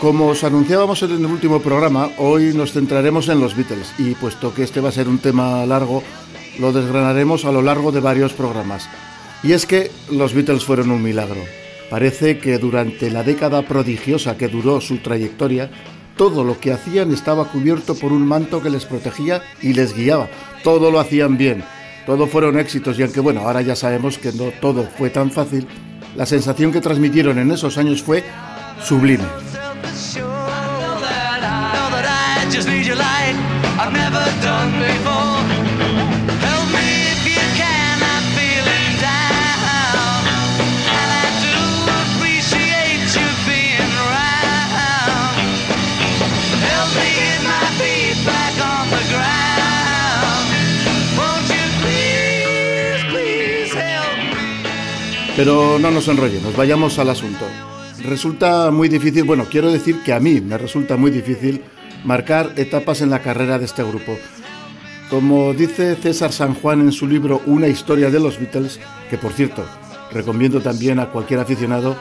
Como os anunciábamos en el último programa, hoy nos centraremos en los Beatles y puesto que este va a ser un tema largo, lo desgranaremos a lo largo de varios programas. Y es que los Beatles fueron un milagro. Parece que durante la década prodigiosa que duró su trayectoria, todo lo que hacían estaba cubierto por un manto que les protegía y les guiaba. Todo lo hacían bien. Todo fueron éxitos y aunque bueno, ahora ya sabemos que no todo fue tan fácil, la sensación que transmitieron en esos años fue sublime. Pero no nos enrollemos, vayamos al asunto. Resulta muy difícil, bueno, quiero decir que a mí me resulta muy difícil marcar etapas en la carrera de este grupo. Como dice César San Juan en su libro Una historia de los Beatles, que por cierto recomiendo también a cualquier aficionado,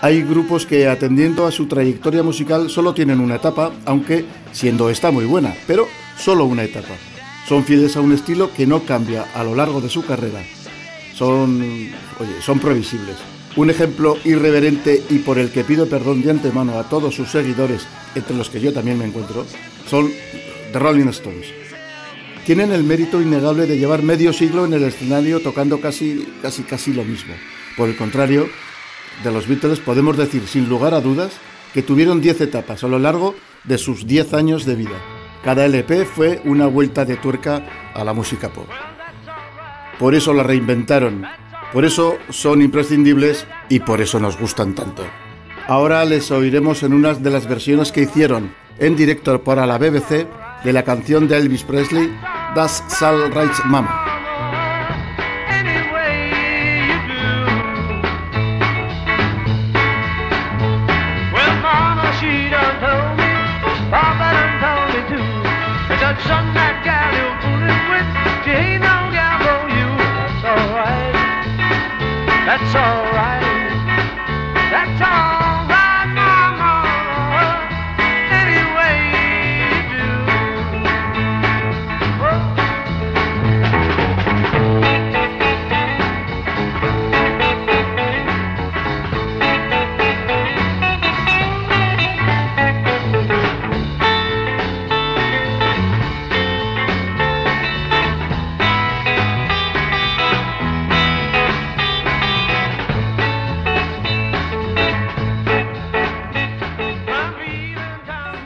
hay grupos que atendiendo a su trayectoria musical solo tienen una etapa, aunque siendo esta muy buena, pero solo una etapa. Son fieles a un estilo que no cambia a lo largo de su carrera son, oye, son previsibles. Un ejemplo irreverente y por el que pido perdón de antemano a todos sus seguidores, entre los que yo también me encuentro, son The Rolling Stones. Tienen el mérito innegable de llevar medio siglo en el escenario tocando casi, casi, casi lo mismo. Por el contrario, de los Beatles podemos decir sin lugar a dudas que tuvieron 10 etapas a lo largo de sus 10 años de vida. Cada LP fue una vuelta de tuerca a la música pop por eso la reinventaron, por eso son imprescindibles y por eso nos gustan tanto. Ahora les oiremos en una de las versiones que hicieron en directo para la BBC de la canción de Elvis Presley, Das Sal Rights Mama.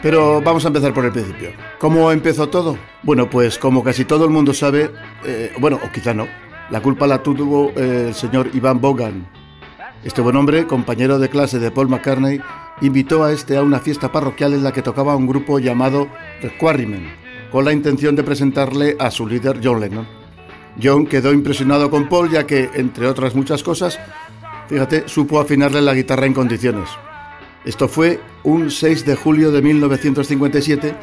Pero vamos a empezar por el principio. ¿Cómo empezó todo? Bueno, pues como casi todo el mundo sabe, eh, bueno, o quizá no, la culpa la tuvo eh, el señor Iván Bogan. Este buen hombre, compañero de clase de Paul McCartney, invitó a este a una fiesta parroquial en la que tocaba un grupo llamado Requirement, con la intención de presentarle a su líder John Lennon. John quedó impresionado con Paul ya que, entre otras muchas cosas, fíjate, supo afinarle la guitarra en condiciones. Esto fue un 6 de julio de 1957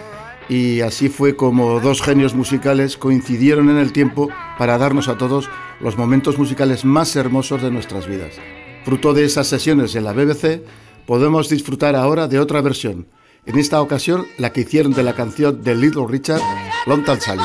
y así fue como dos genios musicales coincidieron en el tiempo para darnos a todos los momentos musicales más hermosos de nuestras vidas. Fruto de esas sesiones en la BBC, podemos disfrutar ahora de otra versión, en esta ocasión la que hicieron de la canción de Little Richard, Long Sally.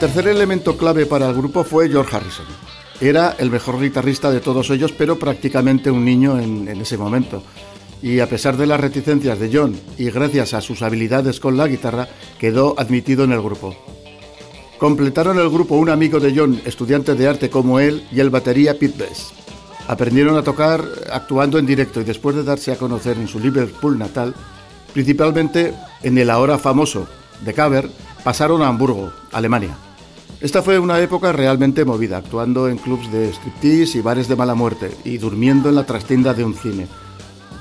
Tercer elemento clave para el grupo fue George Harrison. Era el mejor guitarrista de todos ellos, pero prácticamente un niño en, en ese momento y a pesar de las reticencias de John y gracias a sus habilidades con la guitarra, quedó admitido en el grupo. Completaron el grupo un amigo de John, estudiante de arte como él, y el batería Pete Best. Aprendieron a tocar actuando en directo y después de darse a conocer en su Liverpool natal, principalmente en el ahora famoso The Cover, pasaron a Hamburgo, Alemania. Esta fue una época realmente movida, actuando en clubs de striptease y bares de mala muerte y durmiendo en la trastienda de un cine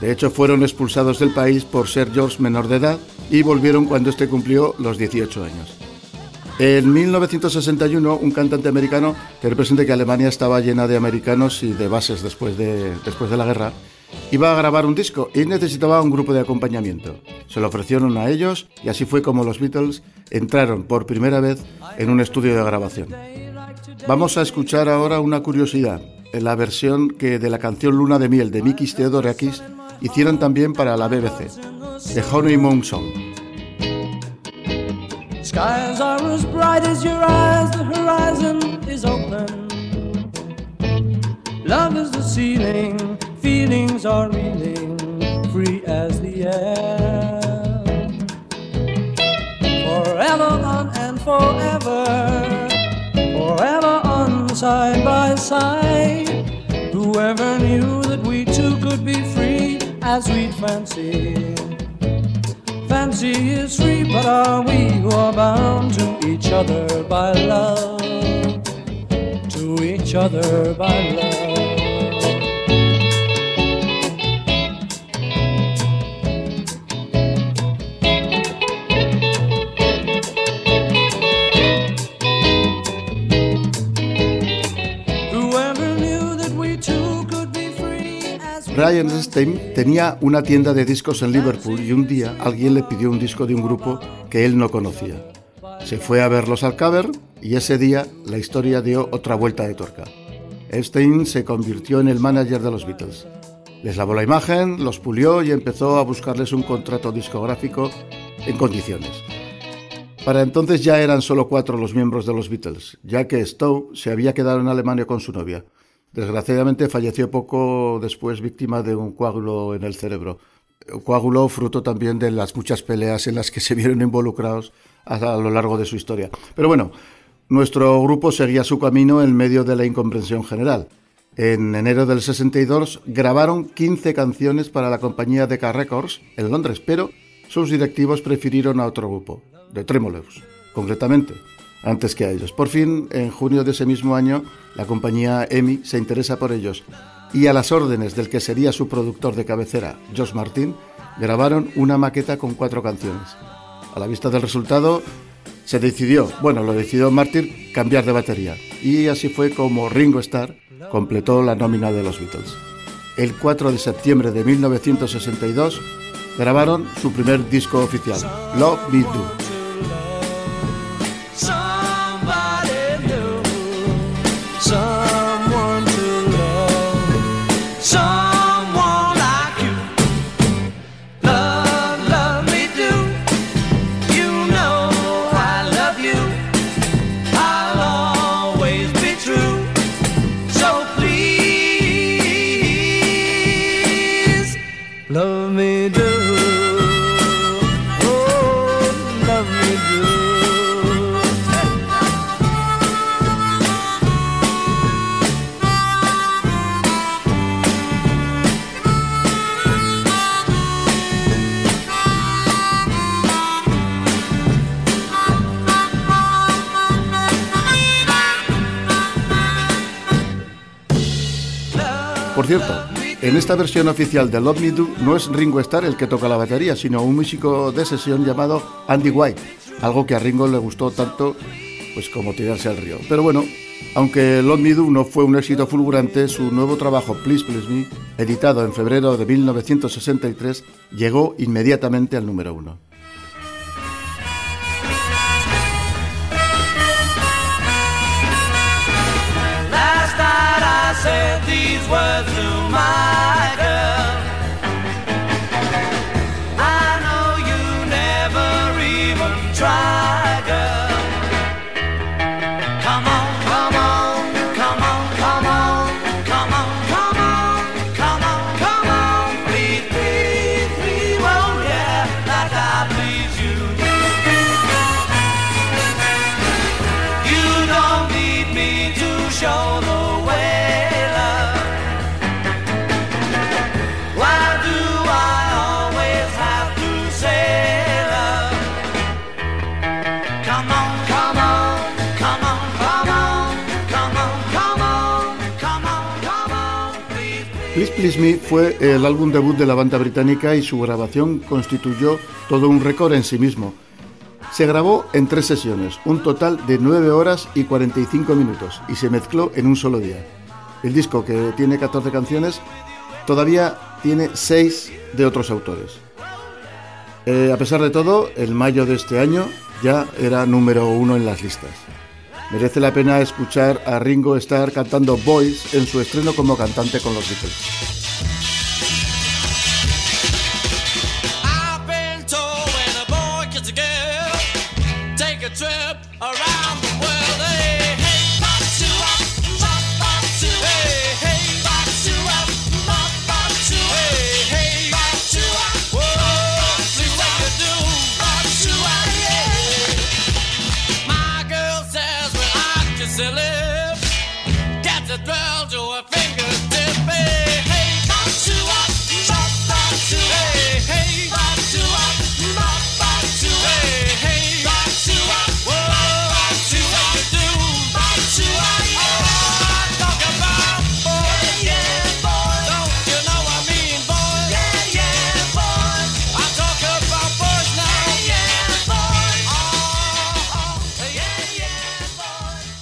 de hecho, fueron expulsados del país por ser George menor de edad y volvieron cuando este cumplió los 18 años. En 1961, un cantante americano, que representa que Alemania estaba llena de americanos y de bases después de, después de la guerra, iba a grabar un disco y necesitaba un grupo de acompañamiento. Se lo ofrecieron a ellos y así fue como los Beatles entraron por primera vez en un estudio de grabación. Vamos a escuchar ahora una curiosidad, la versión que de la canción Luna de Miel de Mikis Theodorakis hicieron también para la BBC, The Honeymoon Song. Feelings are reeling, free as the air. Forever on and forever, forever on side by side. Whoever knew that we two could be free as we'd fancy. Fancy is free, but are we who are bound to each other by love? To each other by love. Brian Stein tenía una tienda de discos en Liverpool y un día alguien le pidió un disco de un grupo que él no conocía. Se fue a verlos al cover y ese día la historia dio otra vuelta de tuerca. Stein se convirtió en el manager de los Beatles. Les lavó la imagen, los pulió y empezó a buscarles un contrato discográfico en condiciones. Para entonces ya eran solo cuatro los miembros de los Beatles, ya que Stowe se había quedado en Alemania con su novia. Desgraciadamente falleció poco después víctima de un coágulo en el cerebro. Coágulo fruto también de las muchas peleas en las que se vieron involucrados a, lo largo de su historia. Pero bueno, nuestro grupo seguía su camino en medio de la incomprensión general. En enero del 62 grabaron 15 canciones para la compañía Decca Records en Londres, pero sus directivos prefirieron a otro grupo, de Tremolows, concretamente antes que a ellos. Por fin, en junio de ese mismo año, la compañía EMI se interesa por ellos y a las órdenes del que sería su productor de cabecera, Josh Martin, grabaron una maqueta con cuatro canciones. A la vista del resultado, se decidió, bueno, lo decidió Martin, cambiar de batería. Y así fue como Ringo Starr completó la nómina de los Beatles. El 4 de septiembre de 1962 grabaron su primer disco oficial, Love Me Do. Cierto, en esta versión oficial de Love Me Do no es Ringo Starr el que toca la batería, sino un músico de sesión llamado Andy White, algo que a Ringo le gustó tanto pues como tirarse al río. Pero bueno, aunque Love Me Do no fue un éxito fulgurante, su nuevo trabajo Please Please Me, editado en febrero de 1963, llegó inmediatamente al número uno. Please Me fue el álbum debut de la banda británica y su grabación constituyó todo un récord en sí mismo. Se grabó en tres sesiones, un total de 9 horas y 45 minutos, y se mezcló en un solo día. El disco, que tiene 14 canciones, todavía tiene 6 de otros autores. Eh, a pesar de todo, el mayo de este año ya era número uno en las listas. Merece la pena escuchar a Ringo Starr cantando Boys en su estreno como cantante con los Beatles.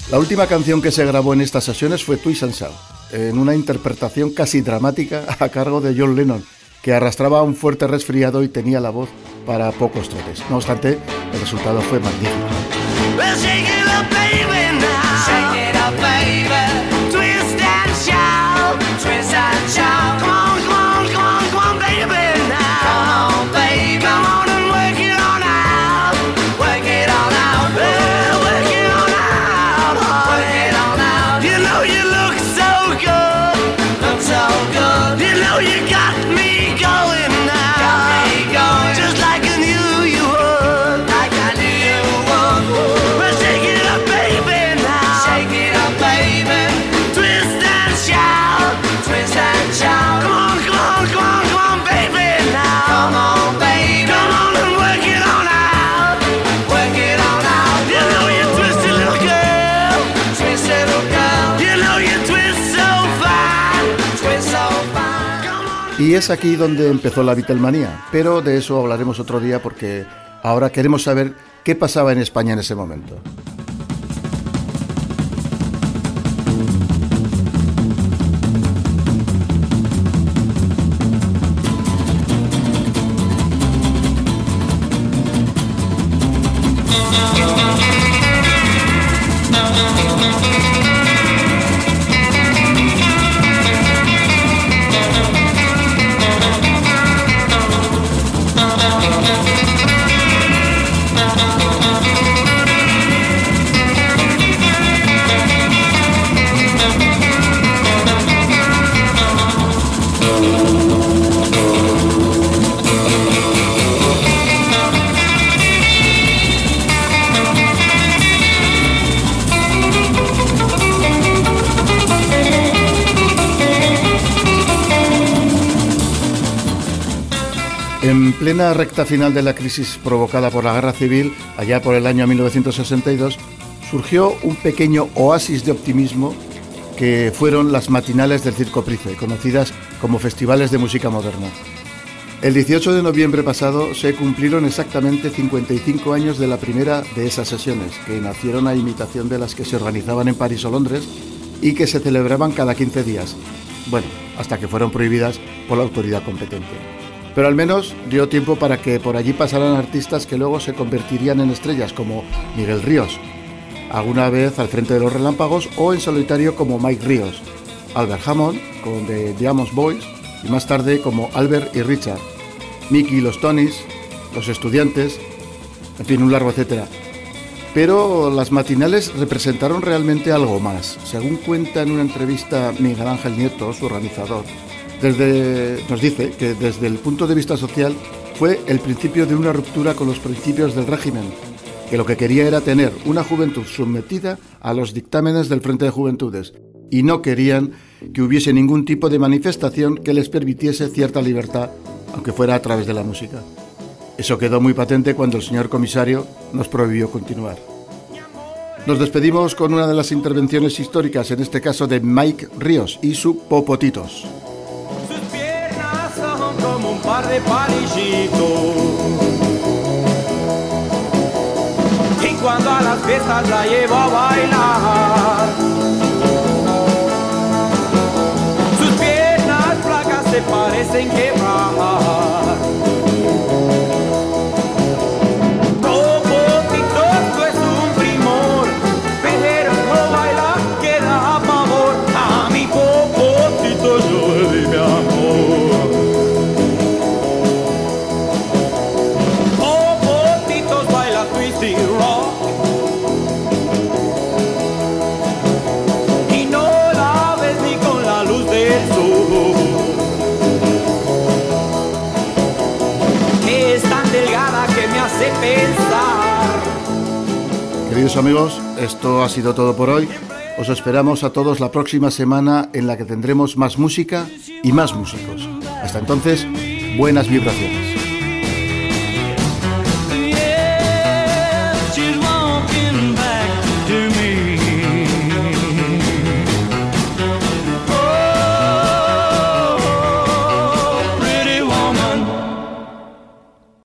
La última canción que se grabó en estas sesiones fue Twist and Shout, en una interpretación casi dramática a cargo de John Lennon, que arrastraba un fuerte resfriado y tenía la voz para pocos trotes. No obstante, el resultado fue magnífico. Y es aquí donde empezó la Beatlemanía, pero de eso hablaremos otro día porque ahora queremos saber qué pasaba en España en ese momento. En plena recta final de la crisis provocada por la guerra civil, allá por el año 1962, surgió un pequeño oasis de optimismo que fueron las matinales del Circo Price, conocidas como festivales de música moderna. El 18 de noviembre pasado se cumplieron exactamente 55 años de la primera de esas sesiones, que nacieron a imitación de las que se organizaban en París o Londres y que se celebraban cada 15 días. Bueno, hasta que fueron prohibidas por la autoridad competente pero al menos dio tiempo para que por allí pasaran artistas que luego se convertirían en estrellas como Miguel Ríos, alguna vez al frente de los relámpagos o en solitario como Mike Ríos, Albert Hammond con The Diamonds Boys y más tarde como Albert y Richard, Mickey los Tonys, los estudiantes, en fin, un largo etcétera. Pero las matinales representaron realmente algo más, según cuenta en una entrevista Miguel Ángel Nieto, su organizador desde, nos dice que desde el punto de vista social fue el principio de una ruptura con los principios del régimen, que lo que quería era tener una juventud sometida a los dictámenes del Frente de Juventudes y no querían que hubiese ningún tipo de manifestación que les permitiese cierta libertad, aunque fuera a través de la música. Eso quedó muy patente cuando el señor comisario nos prohibió continuar. Nos despedimos con una de las intervenciones históricas, en este caso de Mike Ríos y su Popotitos. De palillitos. Y cuando a las fiestas la llevo a bailar, Amigos, esto ha sido todo por hoy. Os esperamos a todos la próxima semana en la que tendremos más música y más músicos. Hasta entonces, buenas vibraciones.